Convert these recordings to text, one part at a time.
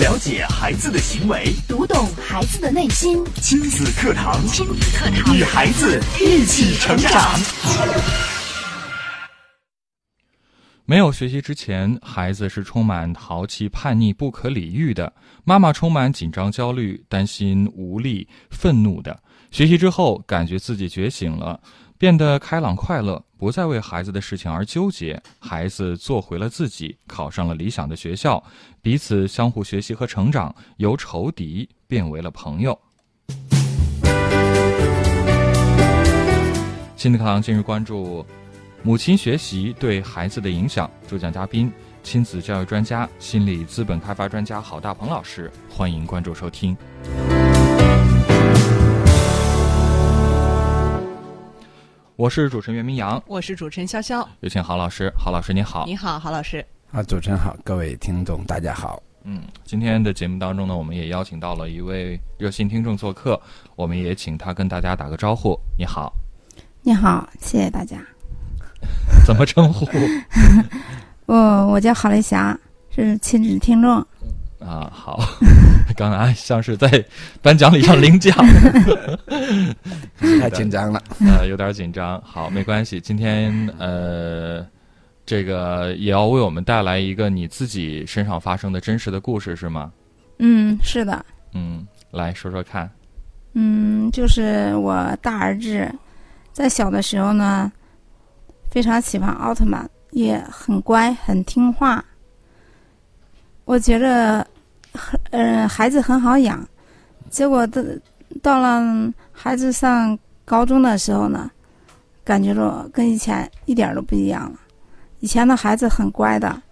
了解孩子的行为，读懂孩子的内心。亲子课堂，亲子课堂，与孩子一起成长。没有学习之前，孩子是充满淘气、叛逆、不可理喻的。妈妈充满紧张、焦虑、担心、无力、愤怒的。学习之后，感觉自己觉醒了，变得开朗快乐，不再为孩子的事情而纠结。孩子做回了自己，考上了理想的学校，彼此相互学习和成长，由仇敌变为了朋友。亲子课堂今日关注。母亲学习对孩子的影响，主讲嘉宾：亲子教育专家、心理资本开发专家郝大鹏老师。欢迎关注收听。我是主持人袁明阳，我是主持人潇潇。有请郝老师。郝老师，您好。你好，郝老师。啊，主持人好，各位听众大家好。嗯，今天的节目当中呢，我们也邀请到了一位热心听众做客，我们也请他跟大家打个招呼。你好。你好，谢谢大家。怎么称呼？我我叫郝丽霞，是亲子听众。啊，好，刚才像是在颁奖礼上 领奖，太紧张了，呃，有点紧张。好，没关系，今天呃，这个也要为我们带来一个你自己身上发生的真实的故事，是吗？嗯，是的。嗯，来说说看。嗯，就是我大儿子在小的时候呢。非常喜欢奥特曼，也很乖，很听话。我觉着，呃，孩子很好养。结果到到了孩子上高中的时候呢，感觉着跟以前一点都不一样了。以前的孩子很乖的，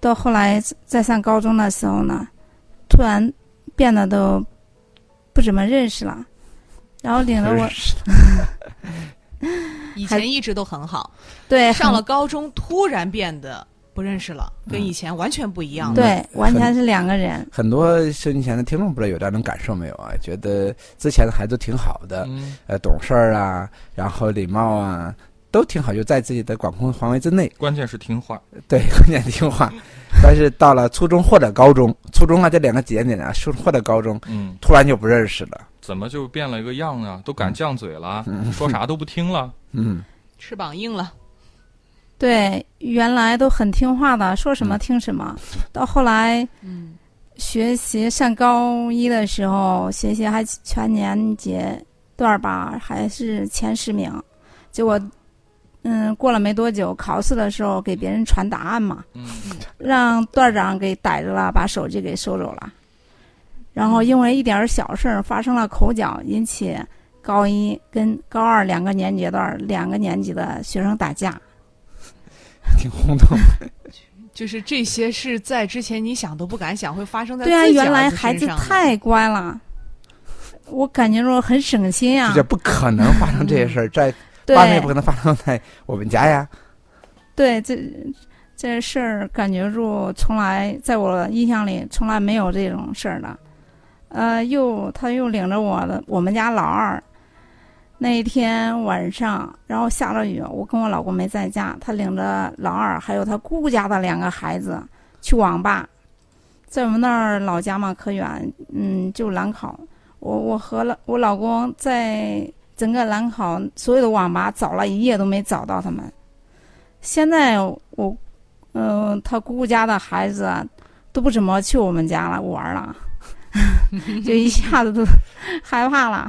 到后来在上高中的时候呢，突然变得都不怎么认识了，然后领着我。以前一直都很好，对，上了高中突然变得不认识了，跟以前完全不一样。对，完全是两个人。很多收音前的听众不知道有这种感受没有啊？觉得之前的孩子挺好的，呃，懂事儿啊，然后礼貌啊，都挺好，就在自己的管控范围之内。关键是听话。对，关键听话。但是到了初中或者高中，初中啊这两个节点啊，初或者高中，嗯，突然就不认识了。怎么就变了一个样啊？都敢犟嘴了，说啥都不听了。嗯，翅膀硬了。对，原来都很听话的，说什么听什么。到后来，嗯，学习上高一的时候，学习还全年级段吧，还是前十名。结果，嗯，过了没多久，考试的时候给别人传答案嘛，嗯，让段长给逮着了，把手机给收走了。然后因为一点小事儿发生了口角，引起高一跟高二两个年级段两个年级的学生打架，挺轰动的。就是这些是在之前你想都不敢想会发生在对啊，原来孩子太乖了，我感觉说很省心呀。这不可能发生这些事儿，在外面不可能发生在我们家呀。对，这这事儿感觉着从来在我印象里从来没有这种事儿的。呃，又他又领着我的我们家老二，那一天晚上，然后下了雨，我跟我老公没在家，他领着老二还有他姑姑家的两个孩子去网吧，在我们那儿老家嘛可远，嗯，就兰考，我我和了我老公在整个兰考所有的网吧找了一夜都没找到他们，现在我，嗯，他姑姑家的孩子都不怎么去我们家了玩了。就一下子都 害怕了，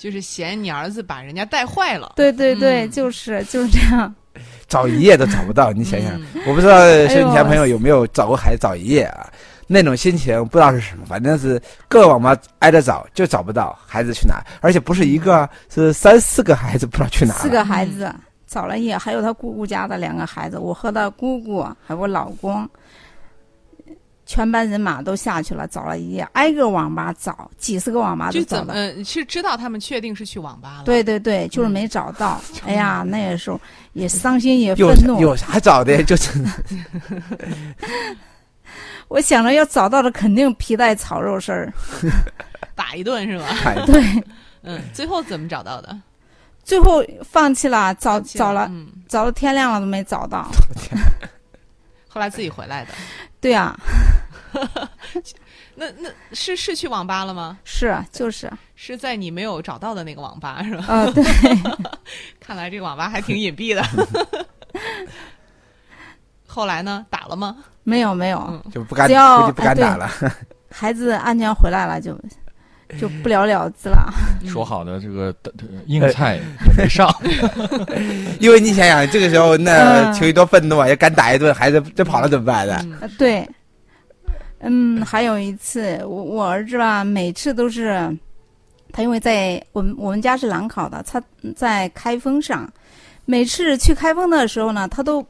就是嫌你儿子把人家带坏了。对对对，就是就是这样，找一夜都找不到。你想想，我不知道收音前朋友有没有找过孩子找一夜啊？那种心情不知道是什么，反正是各个网吧挨着找，就找不到孩子去哪，而且不是一个，是三四个孩子不知道去哪。四个孩子找了一夜，还有他姑姑家的两个孩子，我和他姑姑还有我老公。全班人马都下去了，找了一夜，挨个网吧找，几十个网吧都找了。嗯，是知道他们确定是去网吧了。对对对，就是没找到。哎呀，那个时候也伤心也愤怒。有啥找的？就是。我想着要找到的，肯定皮带炒肉丝儿，打一顿是吧？对。嗯，最后怎么找到的？最后放弃了，找找了，找到天亮了都没找到。后来自己回来的。对啊，那那是是去网吧了吗？是就是，是在你没有找到的那个网吧是吧？呃，对，看来这个网吧还挺隐蔽的。后来呢？打了吗？没有没有，嗯就不敢，估计不敢打了。孩子安全回来了就就不了了之了。说好的这个 呃硬菜也没上，因为你想想，这个时候那嗯球一多愤怒啊，要敢打一顿，孩子这跑了怎么办呢？对，嗯，还有一次，我我儿子吧，每次都是他，因为在我们我们家是兰考的，他在开封上，每次去开封的时候呢，他都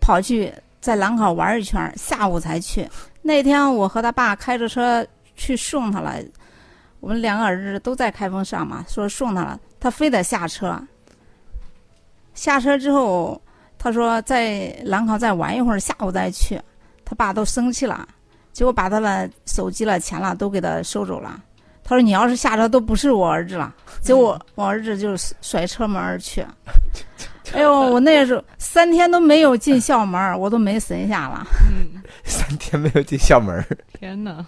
跑去在兰考玩一圈，下午才去。那天我和他爸开着车去送他了，我们两个儿子都在开封上嘛，说送他了，他非得下车。下车之后，他说在兰考再玩一会儿，下午再去。他爸都生气了，结果把他的手机了、钱了都给他收走了。他说：“你要是下车，都不是我儿子了。”结果我儿子就甩车门而去。哎呦，我那时候三天都没有进校门，我都没神下了。嗯，三天没有进校门儿，天哪！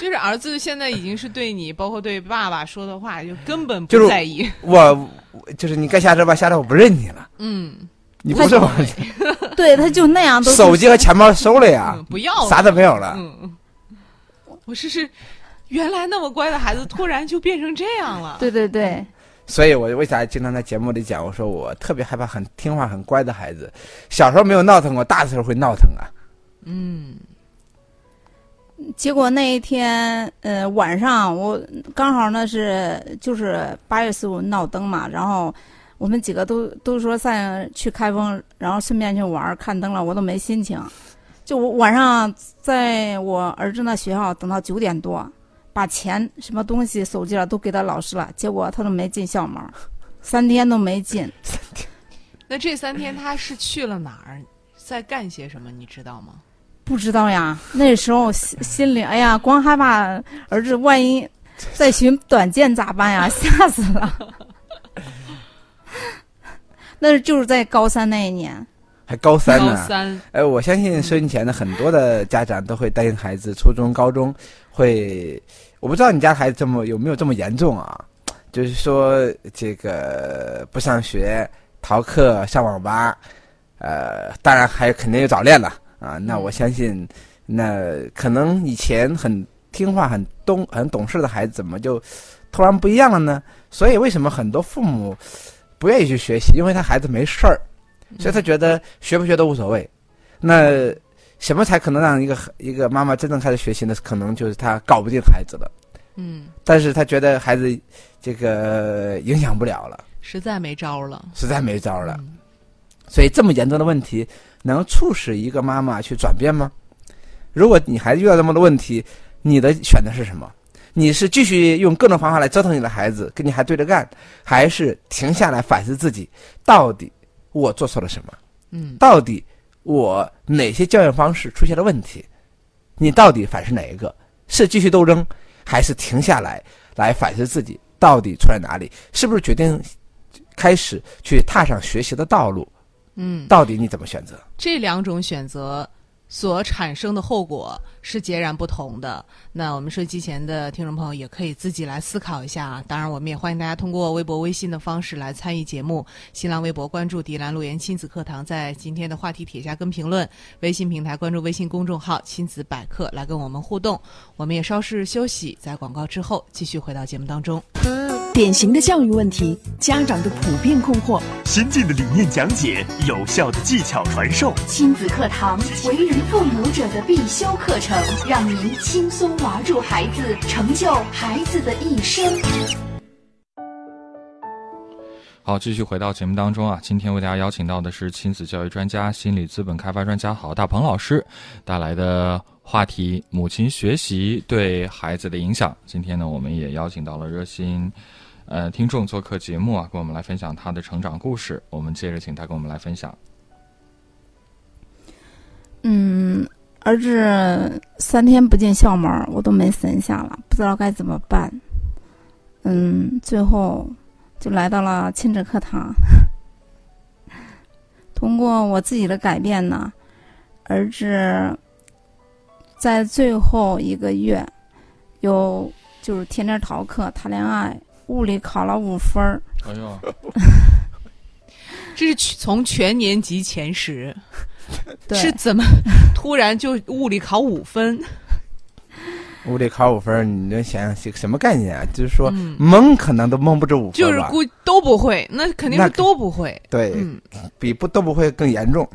就是儿子现在已经是对你，包括对爸爸说的话，就根本不在意。我我就是你该下车吧，下车我不认你了，嗯，你不是我，对，他就那样都手机和钱包收了呀嗯，不要了啥都没有了。嗯，我是是，原来那么乖的孩子，突然就变成这样了。对对对，所以我为啥经常在节目里讲，我说我特别害怕很听话、很乖的孩子，小时候没有闹腾过，大的时候会闹腾啊。嗯结果那一天，呃，晚上我刚好那是就是八月十五闹灯嘛，然后我们几个都都说散去开封，然后顺便去玩看灯了，我都没心情。就我晚上在我儿子那学校等到九点多，把钱、什么东西、手机了都给他老师了，结果他都没进校门，三天都没进。那这三天他是去了哪儿，在干些什么，你知道吗？不知道呀，那时候心心里，哎呀，光害怕儿子万一再寻短见咋办呀？吓死了。那就是在高三那一年，还高三高呢，三，哎，我相信收音前的很多的家长都会担心孩子初中、高中会，我不知道你家孩子这么有没有这么严重啊？就是说这个不上学、逃课、上网吧，呃，当然还肯定有早恋了啊。那我相信，那可能以前很听话、很懂、很懂事的孩子，怎么就突然不一样了呢？所以为什么很多父母不愿意去学习？因为他孩子没事儿。所以他觉得学不学都无所谓。那什么才可能让一个一个妈妈真正开始学习呢？可能就是他搞不定孩子了，嗯，但是他觉得孩子这个影响不了了，实在没招了。实在没招了。嗯所以这么严重的问题，能促使一个妈妈去转变吗？如果你孩子遇到这么多问题，你的选择是什么？你是继续用各种方法来折腾你的孩子，跟你还对着干，还是停下来反思自己，到底我做错了什么？嗯到底我哪些教育方式出现了问题？你到底反思哪一个？是继续斗争，还是停下来来反思自己到底错在哪里？是不是决定开始去踏上学习的道路？嗯，到底你怎么选择？这两种选择所产生的后果是截然不同的。那我们收机前的听众朋友也可以自己来思考一下啊。当然，我们也欢迎大家通过微博、微信的方式来参与节目。新浪微博关注“迪兰路言亲子课堂”，在今天的话题帖下跟评论；微信平台关注微信公众号“亲子百科”来跟我们互动。我们也稍事休息，在广告之后继续回到节目当中。典型的教育问题，家长的普遍困惑，先进的理念讲解，有效的技巧传授，亲子课堂，为人父母者的必修课程，让您轻松娃住孩子，成就孩子的一生。好，继续回到节目当中啊，今天为大家邀请到的是亲子教育专家、心理资本开发专家郝大鹏老师带来的话题：母亲学习对孩子的影响。今天呢，我们也邀请到了热心呃听众做客节目啊，跟我们来分享他的成长故事。我们接着请他跟我们来分享。嗯，儿子三天不进校门，我都没神下了，不知道该怎么办。嗯，最后就来到了亲子课堂。通过我自己的改变呢，儿子在最后一个月，有就是天天逃课谈恋爱，物理考了五分儿，哎呦，这是从全年级前十，是怎么突然就物理考五分？物理考五分，你能想想是个什么概念啊？就是说嗯蒙可能都蒙不住五分？就是估都不会，那肯定是都不会。对，嗯比不都不会更严重。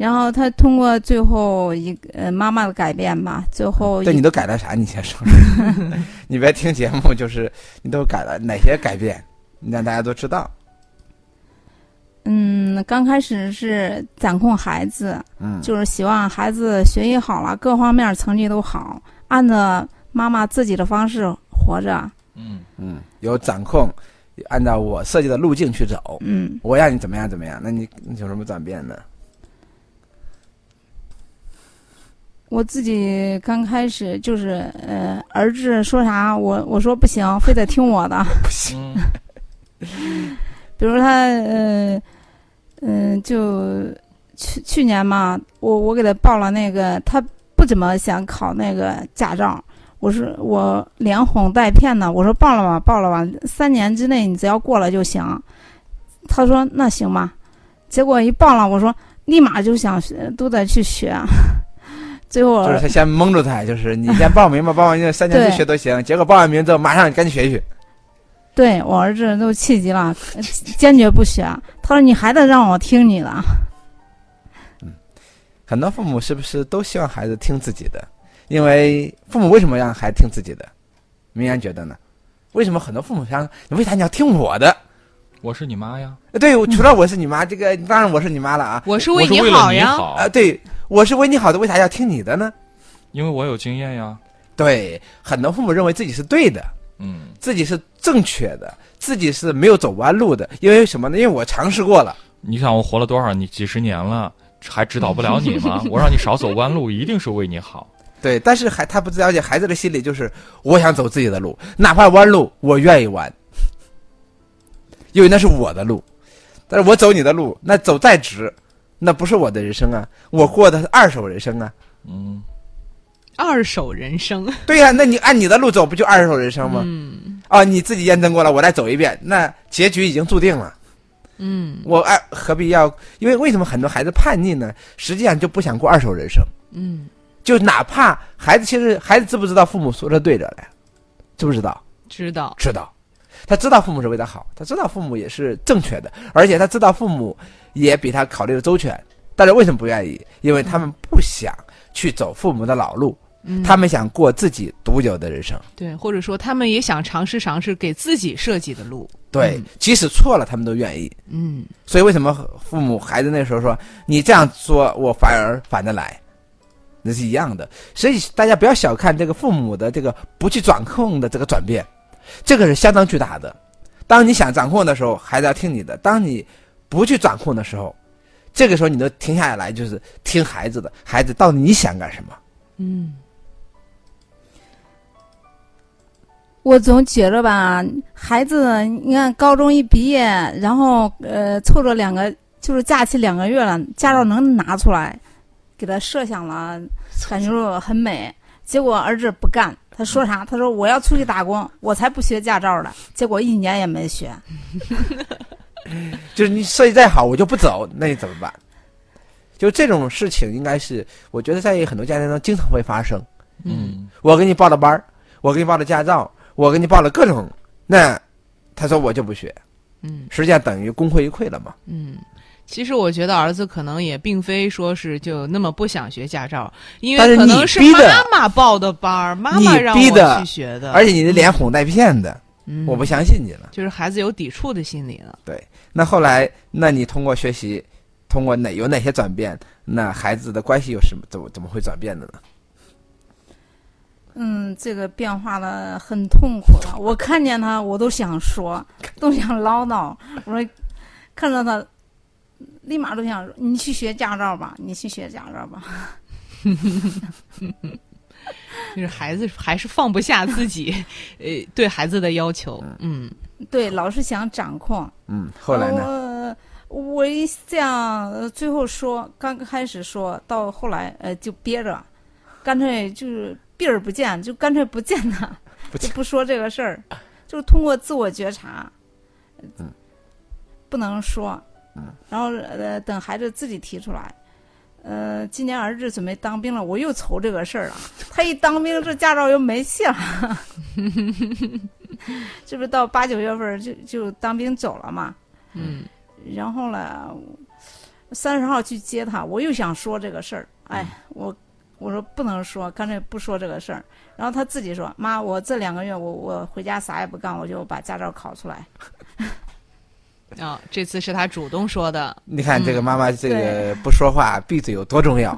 然后他通过最后一个呃妈妈的改变吧，最后一对你都改了啥？你先说说。你别听节目，就是你都改了哪些改变？你让大家都知道。嗯，刚开始是掌控孩子，嗯，就是希望孩子学习好了，各方面成绩都好，按照妈妈自己的方式活着。嗯，嗯，有掌控，按照我设计的路径去走。嗯，我让你怎么样怎么样，那你你有什么转变呢？我自己刚开始就是呃，儿子说啥我我说不行，非得听我的。不行，比如他呃嗯、就去去年嘛，我我给他报了那个，他不怎么想考那个驾照。我说我连哄带骗的，我说报了吧，报了吧，三年之内你只要过了就行。他说那行吧，结果一报了，我说立马就想学都得去学。最后就是他先蒙住他，就是你先报名吧，报完名三年不学都行。结果报完名之后，马上赶紧学去。对我儿子都气急了，呃坚决不学。他说你还得让我听你的。很多父母是不是都希望孩子听自己的？因为父母为什么让孩子听自己的？明言觉得呢？为什么很多父母想，你为啥你要听我的？我是你妈呀，呃对，除了我是你妈，这个当然我是你妈了啊。我是为我是为了好呀。啊，，对，我是为你好的，为啥要听你的呢？因为我有经验呀。对，很多父母认为自己是对的，嗯，自己是正确的，自己是没有走弯路的。因为什么呢？因为我尝试过了。你想我活了多少你几十年了，还指导不了你吗？我让你少走弯路，一定是为你好。对，但是还他不了解孩子的心理，就是我想走自己的路，哪怕弯路我愿意弯，因为那是我的路。但是我走你的路，那走再直，那不是我的人生啊，我过的是二手人生啊。嗯，二手人生，对呀、那你按你的路走，不就二手人生吗？嗯啊，你自己验证过了，我再走一遍，那结局已经注定了。嗯我爱，何必要？因为为什么很多孩子叛逆呢？实际上就不想过二手人生。嗯，就哪怕孩子，其实孩子知不知道父母说的对着嘞，知不知道？知道，知道，他知道父母是为他好，他知道父母也是正确的，而且他知道父母也比他考虑的周全。但是为什么不愿意？因为他们不想去走父母的老路，嗯他们想过自己独有的人生。对，或者说他们也想尝试尝试给自己设计的路。对，嗯即使错了，他们都愿意。嗯所以为什么父母孩子那时候说你这样说，我反而反着来，那是一样的。所以大家不要小看这个父母的这个不去掌控的这个转变，这个是相当巨大的。当你想掌控的时候，孩子要听你的；当你不去掌控的时候，这个时候你能停下来，就是听孩子的。孩子到底你想干什么？嗯我总觉着吧，孩子，你看高中一毕业，然后呃，凑着两个就是假期两个月了，驾照能拿出来，给他设想了，感觉很美。结果儿子不干，他说啥？他说我要出去打工，我才不学驾照了。结果一年也没学。就是你设计再好，我就不走，那你怎么办？就这种事情，应该是我觉得在很多家庭中经常会发生。嗯，我给你报了班儿，我给你报了驾照，我给你报了各种，那他说我就不学，嗯实际上等于功亏一篑了嘛。嗯。其实我觉得儿子可能也并非说是就那么不想学驾照，因为可能是妈妈报的班儿，妈妈让我逼的去学的，而且你的脸哄带骗的，嗯我不相信你了。就是孩子有抵触的心理了。对那后来，那你通过学习，通过哪有哪些转变？那孩子的关系有什么怎么怎么会转变的呢？嗯，这个变化的很痛苦了。我看见他，我都想说，都想唠叨。我说，看到他，立马都想说：“你去学驾照吧，你去学驾照吧。就是孩子还是放不下自己，呃，对孩子的要求。嗯”对，老是想掌控。嗯，后来呢？呃我我一这样，呃最后说，刚开始说到后来，呃，就憋着，干脆就是避而不见，就干脆不见他，不就不说这个事儿，就是通过自我觉察，嗯，不能说，嗯，然后呃，等孩子自己提出来。呃，今年儿子准备当兵了，我又愁这个事儿了。他一当兵，这驾照又没戏了，这不是到八九月份就就当兵走了嘛？嗯然后呢，三十号去接他，我又想说这个事儿，哎，我我说不能说，干脆不说这个事儿。然后他自己说：“妈，我这两个月我我回家啥也不干，我就把驾照考出来。啊、这次是他主动说的，你看这个嗯妈妈这个不说话、闭嘴有多重要。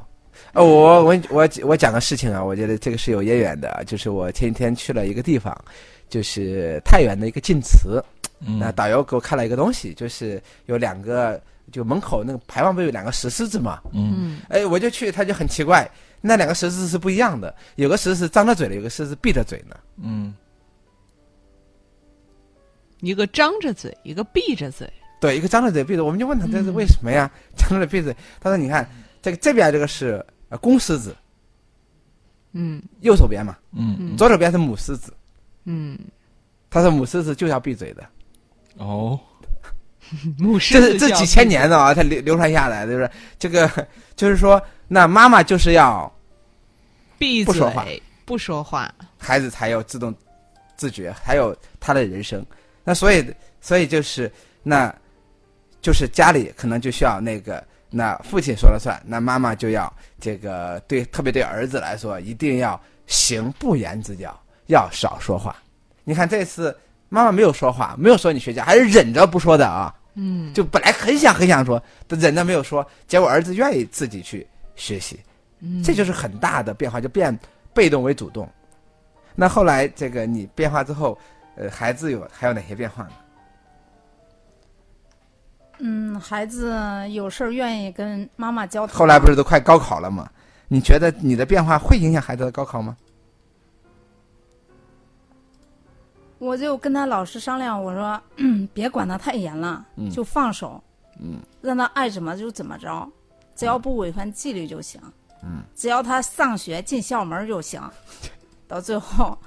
呃，我我我我讲个事情啊，我觉得这个是有渊源的，就是我前几天去了一个地方，就是太原的一个晋祠，嗯那导游给我看了一个东西，就是有两个，就门口那个牌坊不有两个石狮子嘛？嗯嗯哎，我就去，他就很奇怪，那两个石狮子是不一样的，有个石狮子张着嘴的，有个石狮子闭着嘴呢。嗯一个张着嘴，一个闭着嘴，对，一个张着嘴闭着，我们就问他这是嗯。为什么呀？张着嘴闭着，他说你看这个这边这个是呃公狮子，嗯。右手边嘛，嗯嗯。左手边是母狮子。嗯，他说母狮子就要闭嘴的，哦，母狮这是这几千年的啊，它流流传下来，就是这个，就是说，那妈妈就是要闭嘴不说话不说话，孩子才有自动自觉，还有他的人生。那所以，所以就是那，就是家里可能就需要那个，那父亲说了算，那妈妈就要这个对，特别对儿子来说，一定要行不言之教，要少说话。你看这次妈妈没有说话，没有说你学家，还是忍着不说的啊。嗯，就本来很想很想说，但忍着没有说，结果儿子愿意自己去学习，嗯这就是很大的变化，就变被动为主动。那后来这个你变化之后，呃，孩子有还有哪些变化呢？嗯，孩子有事儿愿意跟妈妈交谈。后来不是都快高考了吗？你觉得你的变化会影响孩子的高考吗？我就跟他老师商量，我说，嗯，别管他太严了，嗯就放手，嗯，让他爱怎么就怎么着，只要不违反纪律就行，嗯，只要他上学进校门就行。到最后，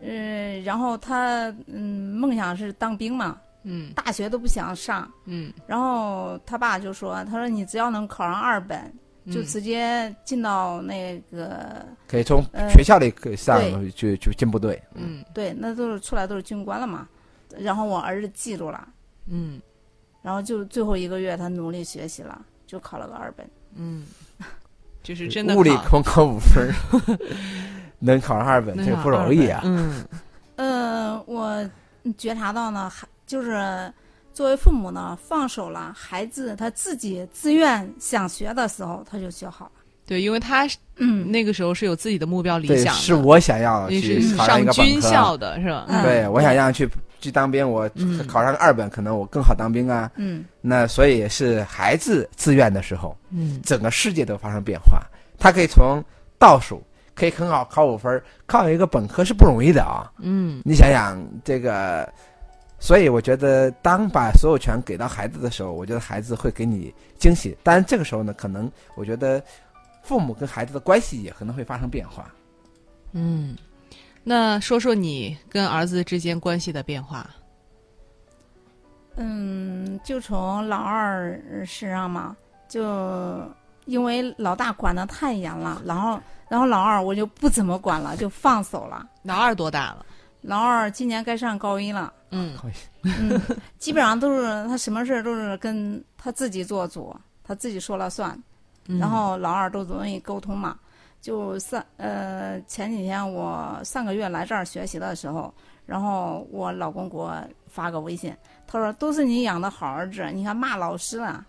嗯、然后他嗯梦想是当兵嘛，嗯大学都不想上，嗯然后他爸就说，他说你只要能考上二本，就嗯直接进到那个可以从呃学校里可以上对去去进部队。嗯对，那都是出来都是军官了嘛。然后我儿子记住了，嗯然后就最后一个月他努力学习了，就考了个二本。嗯，就是真的物理考空考五分儿，能考上二本，这个不容易啊。嗯呃，我觉察到呢，还就是作为父母呢，放手了，孩子他自己自愿想学的时候，他就学好了。对，因为他是嗯，那个时候是有自己的目标理对，想的，是我想要去考上一上军。校的是吧？嗯对，我想要去去当兵，我嗯考上个二本，可能我更好当兵啊。嗯那所以是孩子自愿的时候，嗯整个世界都发生变化。他可以从倒数，可以很好考五分儿，考一个本科是不容易的啊。嗯你想想这个，所以我觉得，当把所有权给到孩子的时候，我觉得孩子会给你惊喜。当然，这个时候呢，可能我觉得父母跟孩子的关系也可能会发生变化。嗯，那说说你跟儿子之间关系的变化。嗯，就从老二身上嘛，就因为老大管得太严了，然后然后老二我就不怎么管了，就放手了。老二多大了？老二今年该上高一了，嗯嗯，基本上都是他什么事儿都是跟他自己做主，他自己说了算。嗯然后老二都容易沟通嘛。就上呃前几天我上个月来这儿学习的时候，然后我老公给我发个微信，他说都是你养的好儿子，你还骂老师了，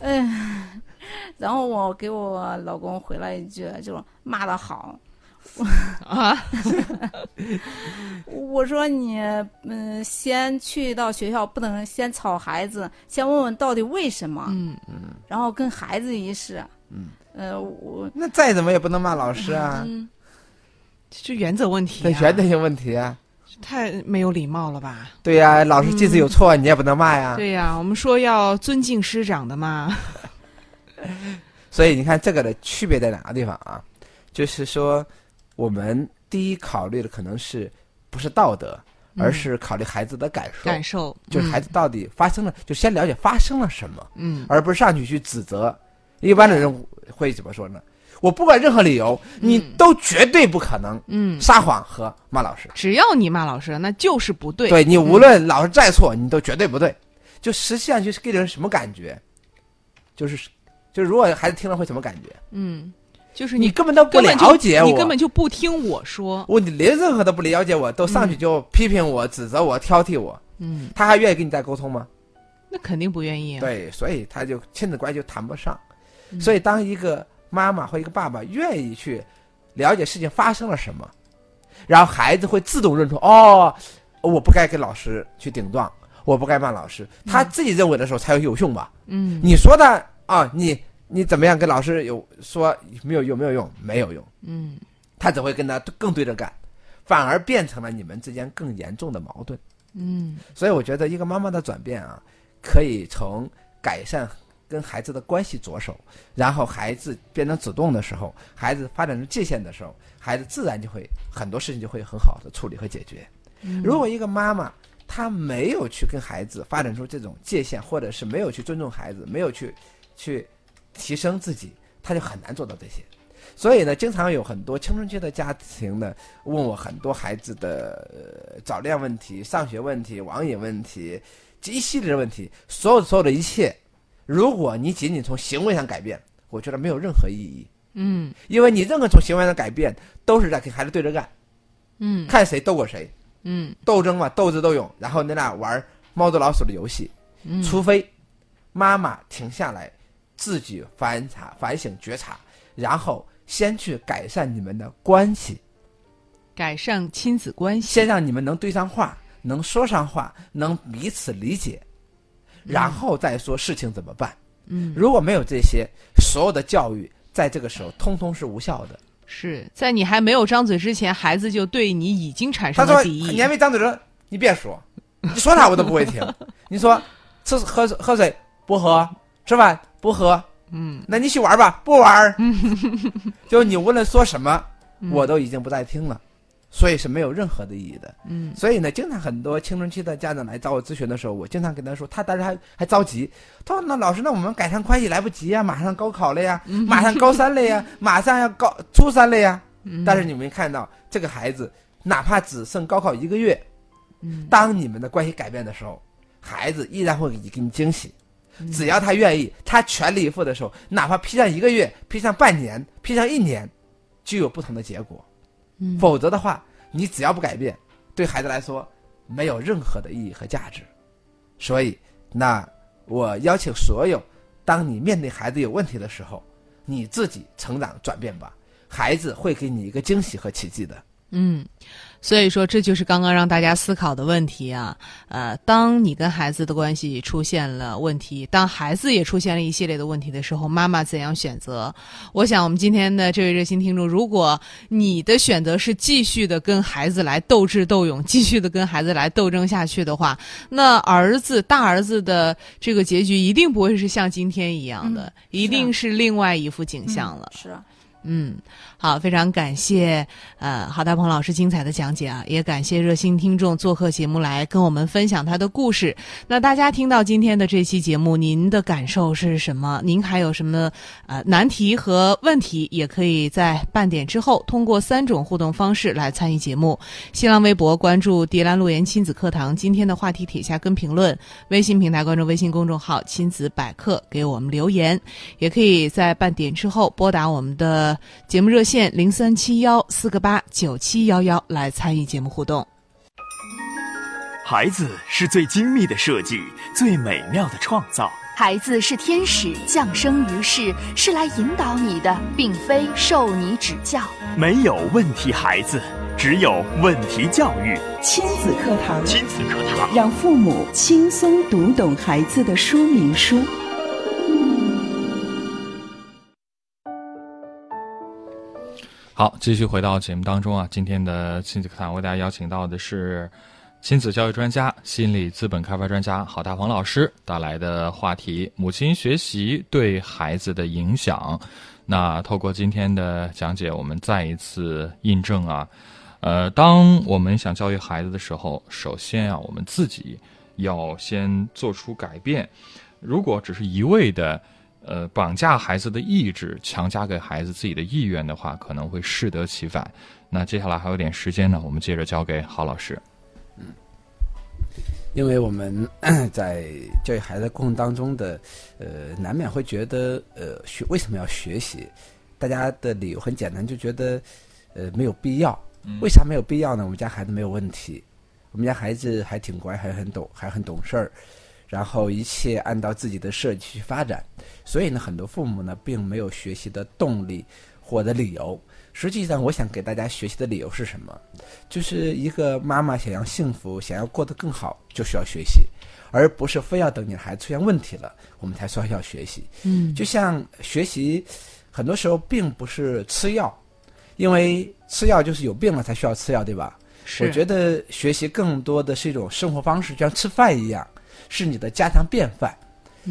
哎，然后我给我老公回了一句，就骂的好。啊，我说你嗯，先去到学校不能先吵孩子，先问问到底为什么，嗯嗯然后跟孩子一试。嗯，呃，我那再怎么也不能骂老师啊，嗯，这原则问题、啊。这原则性问题啊。太没有礼貌了吧？对呀、老师即使有错，你也不能骂呀。对呀、我们说要尊敬师长的嘛。所以你看这个的区别在哪个地方啊？就是说，我们第一考虑的可能是不是道德，而是考虑孩子的感受，嗯感受就是孩子到底发生了，就先了解发生了什么，嗯，而不是上去去指责。一般的人会怎么说呢？我不管任何理由，你都绝对不可能嗯，撒谎和骂老师。只要你骂老师，那就是不对。对你无论老师再错，你都绝对不对。就实际上就是给人什么感觉？就是，就是如果孩子听了会什么感觉？嗯，就是你根本都不了解我，你根本就不听我说。我你连任何都不了解我，都上去就批评我、指责我、挑剔我，嗯，他还愿意跟你再沟通吗？那肯定不愿意啊。对，所以他就亲子关系就谈不上。嗯所以当一个妈妈或一个爸爸愿意去了解事情发生了什么，然后孩子会自动认出哦，我不该跟老师去顶撞，我不该骂老师，他自己认为的时候才有有用吧？嗯你说他啊，你你怎么样跟老师有说没有有没有用没有用，嗯他只会跟他更对着干，反而变成了你们之间更严重的矛盾。嗯所以我觉得一个妈妈的转变啊，可以从改善跟孩子的关系着手，然后孩子变成主动的时候，孩子发展出界限的时候，孩子自然就会很多事情就会很好的处理和解决。嗯如果一个妈妈她没有去跟孩子发展出这种界限，或者是没有去尊重孩子，没有去去提升自己，他就很难做到这些。所以呢，经常有很多青春期的家庭呢，问我很多孩子的、呃、早恋问题、上学问题、网瘾问题，这一系列的问题，所有所有的一切，如果你仅仅从行为上改变，我觉得没有任何意义，嗯。因为你任何从行为上改变，都是在跟孩子对着干，嗯。看谁斗过谁，嗯。斗争嘛，斗智斗勇，然后你俩玩猫捉老鼠的游戏，嗯，除非妈妈停下来，自己反察、反省、觉察，然后先去改善你们的关系，改善亲子关系。先让你们能对上话，能说上话，能彼此理解，然后再说事情怎么办。嗯，如果没有这些，所有的教育在这个时候通通是无效的。是在你还没有张嘴之前，孩子就对你已经产他说：“生了敌意。你还没张嘴说，你别说，你说啥我都不会听。你说吃喝喝水不喝，吃饭不喝，嗯。那你去玩吧，不玩。儿。就你无论说什么，嗯。我都已经不再听了，所以是没有任何的意义的。嗯。所以呢，经常很多青春期的家长来找我咨询的时候，我经常跟他说，他当时还还着急，他说：“那老师，那我们改善关系来不及呀，马上高考了呀，马上高三了呀，马上要高初三了呀。”嗯。但是你们看到这个孩子，哪怕只剩高考一个月，嗯。当你们的关系改变的时候，孩子依然会给你给你惊喜。嗯只要他愿意，他全力以赴的时候，哪怕批上一个月、批上半年、批上一年，就有不同的结果。嗯否则的话，你只要不改变，对孩子来说没有任何的意义和价值。所以，那我邀请所有，当你面对孩子有问题的时候，你自己成长转变吧，孩子会给你一个惊喜和奇迹的。嗯，所以说这就是刚刚让大家思考的问题啊。呃，当你跟孩子的关系出现了问题，当孩子也出现了一系列的问题的时候，妈妈怎样选择？我想我们今天的这位热心听众，如果你的选择是继续的跟孩子来斗智斗勇，继续的跟孩子来斗争下去的话，那儿子大儿子的这个结局一定不会是像今天一样的，嗯一定是另外一副景象了。是啊，嗯，好，非常感谢呃郝大鹏老师精彩的讲解啊，也感谢热心听众做客节目来跟我们分享他的故事。那大家听到今天的这期节目，您的感受是什么？您还有什么呃难题和问题？也可以在半点之后通过三种互动方式来参与节目：新浪微博关注“迪兰路言亲子课堂”今天的话题帖下跟评论；微信平台关注微信公众号“亲子百科”给我们留言。也可以在半点之后拨打我们的节目热线零三七幺四个八九七幺幺来参与节目互动。孩子是最精密的设计，最美妙的创造。孩子是天使降生于世，是来引导你的，并非受你指教。没有问题孩子，只有问题教育。亲子课堂，亲子课堂，让父母轻松读懂孩子的说明书。好，继续回到节目当中啊，今天的亲子课堂为大家邀请到的是亲子教育专家、心理资本开发专家郝大鹏老师带来的话题：母亲学习对孩子的影响。那透过今天的讲解，我们再一次印证啊，呃，当我们想教育孩子的时候，首先啊，我们自己要先做出改变。如果只是一味的呃绑架孩子的意志，强加给孩子自己的意愿的话，可能会适得其反。那接下来还有点时间呢，我们接着交给郝老师。嗯因为我们在教育孩子的过程当中的，呃，难免会觉得，呃，学为什么要学习？大家的理由很简单，就觉得，呃，没有必要。为啥没有必要呢？我们家孩子没有问题，我们家孩子还挺乖，还很懂，还很懂事儿，然后一切按照自己的设计去发展。所以呢，很多父母呢，并没有学习的动力或者理由。实际上，我想给大家学习的理由是什么？就是一个妈妈想要幸福，想要过得更好，就需要学习，而不是非要等你孩子出现问题了，我们才说要学习。嗯，就像学习，很多时候并不是吃药，因为吃药就是有病了才需要吃药，对吧？是。我觉得学习更多的是一种生活方式，就像吃饭一样，是你的家常便饭，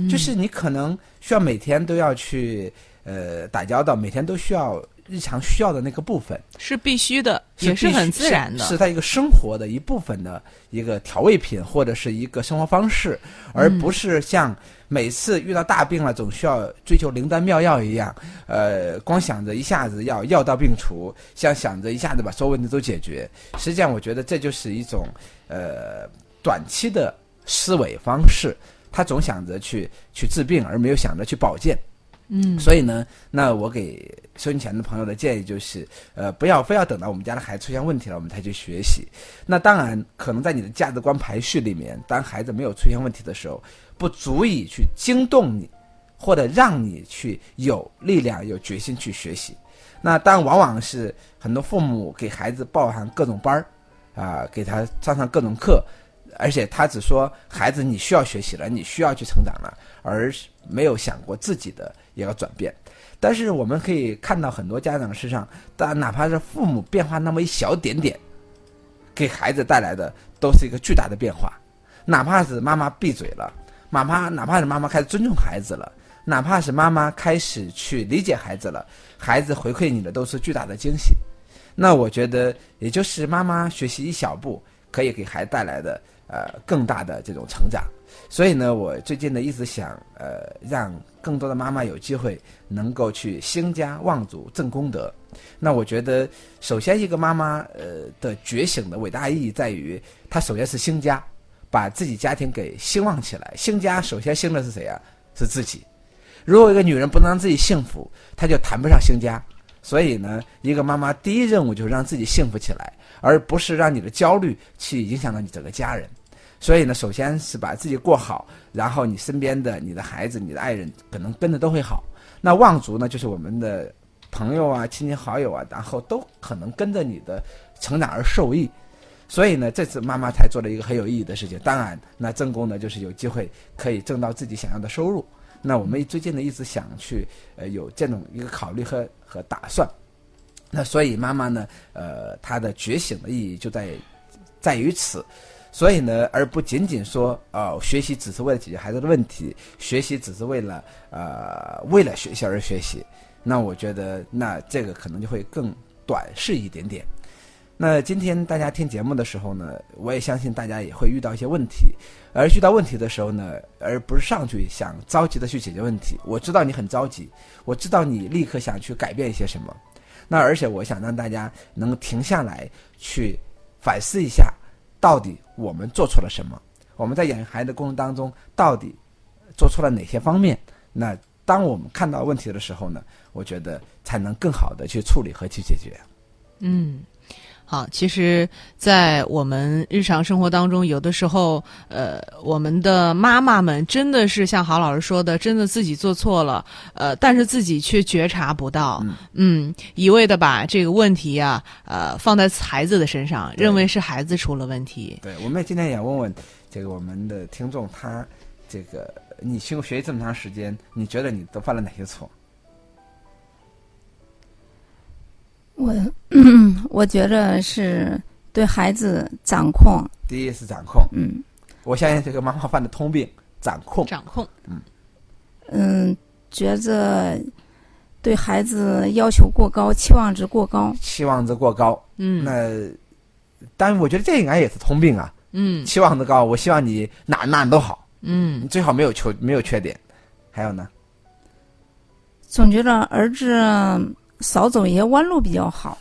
就是你可能需要每天都要去呃打交道，每天都需要。日常需要的那个部分是必须的，也是很自然的，是他一个生活的一部分的一个调味品或者是一个生活方式，而不是像每次遇到大病了总需要追求灵丹妙药一样，呃，光想着一下子要药到病除，像想着一下子把所有问题都解决。实际上，我觉得这就是一种呃短期的思维方式，他总想着去去治病，而没有想着去保健。嗯，所以呢，那我给收音前的朋友的建议就是，呃，不要非要等到我们家的孩子出现问题了，我们才去学习。那当然，可能在你的价值观排序里面，当孩子没有出现问题的时候，不足以去惊动你，或者让你去有力量、有决心去学习。那当然，往往是很多父母给孩子报上各种班儿，啊，给他上上各种课。而且他只说孩子你需要学习了，你需要去成长了，而没有想过自己的一个转变。但是我们可以看到很多家长身上，但哪怕是父母变化那么一小点点，给孩子带来的都是一个巨大的变化。哪怕是妈妈闭嘴了，哪怕哪怕是妈妈开始尊重孩子了，哪怕是妈妈开始去理解孩子了，孩子回馈你的都是巨大的惊喜。那我觉得，也就是妈妈学习一小步，可以给孩子带来的。呃，更大的这种成长，所以呢，我最近呢一直想，呃，让更多的妈妈有机会能够去兴家望族挣功德。那我觉得，首先一个妈妈，呃，的觉醒的伟大意义在于，她首先是兴家，把自己家庭给兴旺起来。兴家首先兴的是谁啊？是自己。如果一个女人不能让自己幸福，她就谈不上兴家。所以呢，一个妈妈第一任务就是让自己幸福起来，而不是让你的焦虑去影响到你整个家人。所以呢，首先是把自己过好，然后你身边的、你的孩子、你的爱人可能跟着都会好。那望族呢，就是我们的朋友啊、亲戚好友啊，然后都可能跟着你的成长而受益。所以呢，这次妈妈才做了一个很有意义的事情。当然，那正宫呢，就是有机会可以挣到自己想要的收入。那我们最近呢，一直想去呃有这种一个考虑和和打算。那所以妈妈呢，呃，她的觉醒的意义就在在于此。所以呢，而不仅仅说哦，学习只是为了解决孩子的问题，学习只是为了呃为了学习而学习，那我觉得那这个可能就会更短视一点点。那今天大家听节目的时候呢，我也相信大家也会遇到一些问题，而遇到问题的时候呢，而不是上去想着急的去解决问题。我知道你很着急，我知道你立刻想去改变一些什么，那而且我想让大家能停下来去反思一下。到底我们做错了什么？我们在养育孩子的过程当中，到底做错了哪些方面？那当我们看到问题的时候呢？我觉得才能更好的去处理和去解决。嗯。好，其实，在我们日常生活当中，有的时候，呃，我们的妈妈们真的是像郝老师说的，真的自己做错了，呃，但是自己却觉察不到，嗯，一味的把这个问题啊，呃，放在孩子的身上，认为是孩子出了问题。对，我们今天也问问这个我们的听众，他这个你学学习这么长时间，你觉得你都犯了哪些错？我我我觉着是对孩子掌控，第一是掌控，嗯。我相信这个妈妈犯的通病，掌控。掌控，嗯。嗯，觉着对孩子要求过高，期望值过高，期望值过高，嗯。那当然我觉得这应该也是通病啊。嗯。期望值高，我希望你哪哪都好，嗯。你最好没有缺没有缺点。还有呢，总觉得儿子少走一些弯路比较好。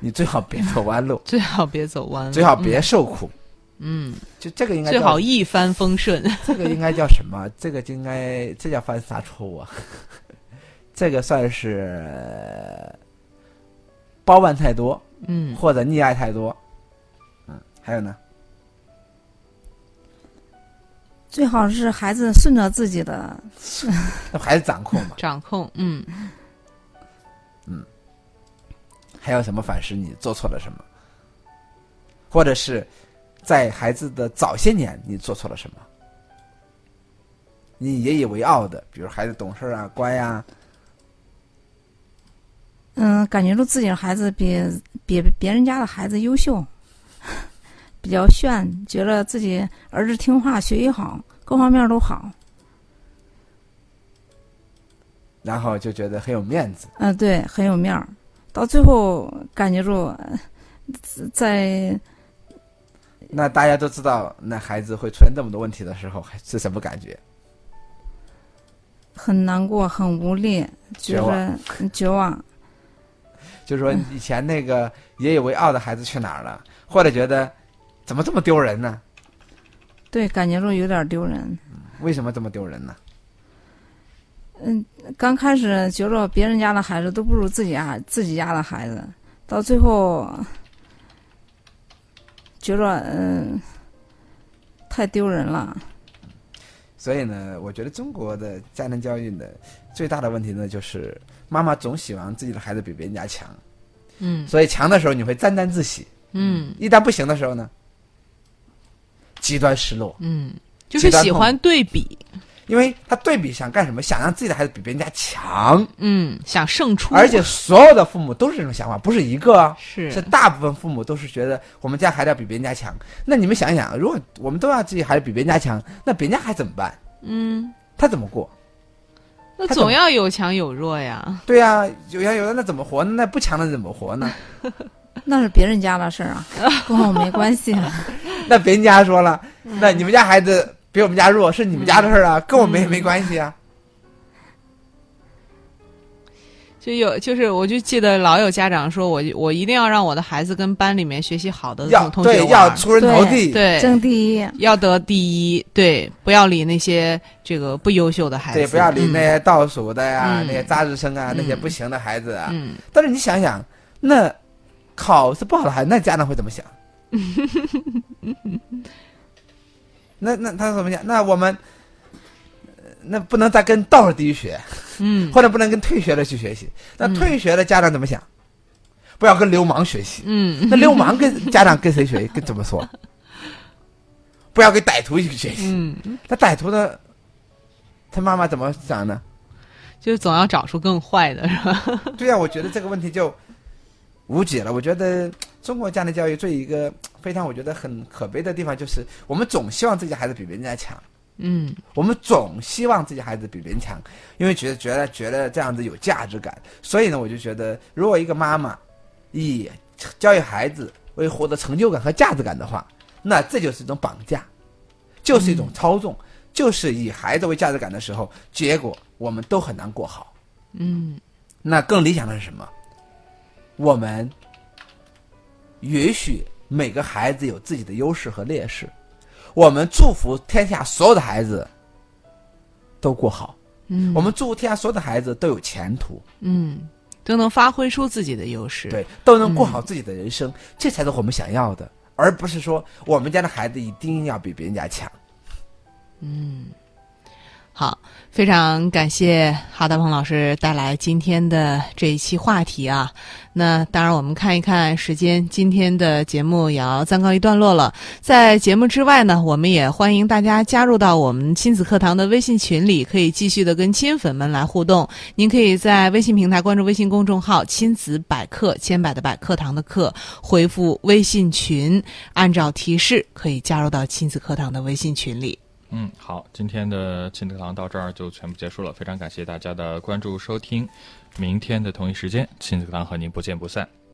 你最好别走弯路，最好别走弯路，最好别受苦。嗯，就这个应该最好一帆风顺，这个应该叫什么？这个就应该这叫犯啥错误啊？这个算是呃包办太多，嗯或者溺爱太多。嗯，还有呢？最好是孩子顺着自己的，那孩子掌控嘛。掌控，嗯还有什么反思你做错了什么？或者是在孩子的早些年你做错了什么？你引以为傲的，比如孩子懂事啊、乖呀、嗯，感觉到自己的孩子比比别人家的孩子优秀，比较炫，觉得自己儿子听话、学习好，各方面都好。然后就觉得很有面子。嗯、对，很有面儿。到最后感觉住，呃在那大家都知道，那孩子会出现这么多问题的时候，是什么感觉？很难过、很无力，觉得很绝望。就是说，以前那个引以为傲的孩子去哪儿了？或者觉得怎么这么丢人呢？对，感觉着有点丢人。为什么这么丢人呢？嗯，刚开始觉着别人家的孩子都不如自己家自己家的孩子，到最后觉着嗯、太丢人了。所以呢，我觉得中国的家庭教育呢，最大的问题呢，就是妈妈总希望自己的孩子比别人家强，嗯。所以强的时候你会沾沾自喜，嗯。一旦不行的时候呢，极端失落，嗯，就是喜欢对比，因为他对比想干什么？想让自己的孩子比别人家强，嗯，想胜出，而且所有的父母都是这种想法，不是一个啊。是是大部分父母都是觉得我们家孩子要比别人家强。那你们想一想，如果我们都要自己孩子比别人家强，那别人家孩子怎么办？嗯，他怎么过？那总要有强有弱呀，对呀、有强有弱那怎么活呢？那不强的怎么活呢？那是别人家的事儿啊，跟我没关系啊。那别人家说了，那你们家孩子比我们家弱，是你们家的事儿啊，跟我们也没关系啊。就有就是，我就记得老有家长说我我一定要让我的孩子跟班里面学习好的要同学要出人头地，对争第一，要得第一，对，不要理那些这个不优秀的孩子，对，不要理那些倒数的呀、嗯。那些渣子生啊、嗯。那些不行的孩子啊。嗯，但是你想想，那考试不好的孩子，那家长会怎么想？那那他怎么讲？那我们呃那不能再跟倒数第一学，嗯或者不能跟退学的去学习。那嗯退学的家长怎么想？不要跟流氓学习。嗯 那流氓跟家长跟谁学？跟怎么说？不要跟歹徒去学习。嗯，那歹徒的，他妈妈怎么想呢？就是总要找出更坏的，是吧？对呀、我觉得这个问题就无解了。我觉得中国家庭教育最一个非常我觉得很可悲的地方，就是我们总希望自己孩子比别人家强，嗯我们总希望自己孩子比别人强，因为觉得觉得觉得这样子有价值感。所以呢，我就觉得，如果一个妈妈以教育孩子为获得成就感和价值感的话，那这就是一种绑架，就是一种操纵，就是以孩子为价值感的时候，结果我们都很难过好。嗯那更理想的是什么？我们允许每个孩子有自己的优势和劣势，我们祝福天下所有的孩子都过好，嗯，我们祝福天下所有的孩子都有前途，嗯都能发挥出自己的优势，，对，都能过好自己的人生，这才是我们想要的，而不是说我们家的孩子一定要比别人家强。嗯。好，非常感谢哈大鹏老师带来今天的这一期话题啊。那当然，我们看一看时间，今天的节目也要暂告一段落了。在节目之外呢，我们也欢迎大家加入到我们亲子课堂的微信群里，可以继续的跟亲粉们来互动。您可以在微信平台关注微信公众号“亲子百科”，千百的百课堂的课，回复微信群，按照提示可以加入到亲子课堂的微信群里。嗯，好，今天的亲子堂到这儿就全部结束了，非常感谢大家的关注收听，明天的同一时间，亲子堂和您不见不散。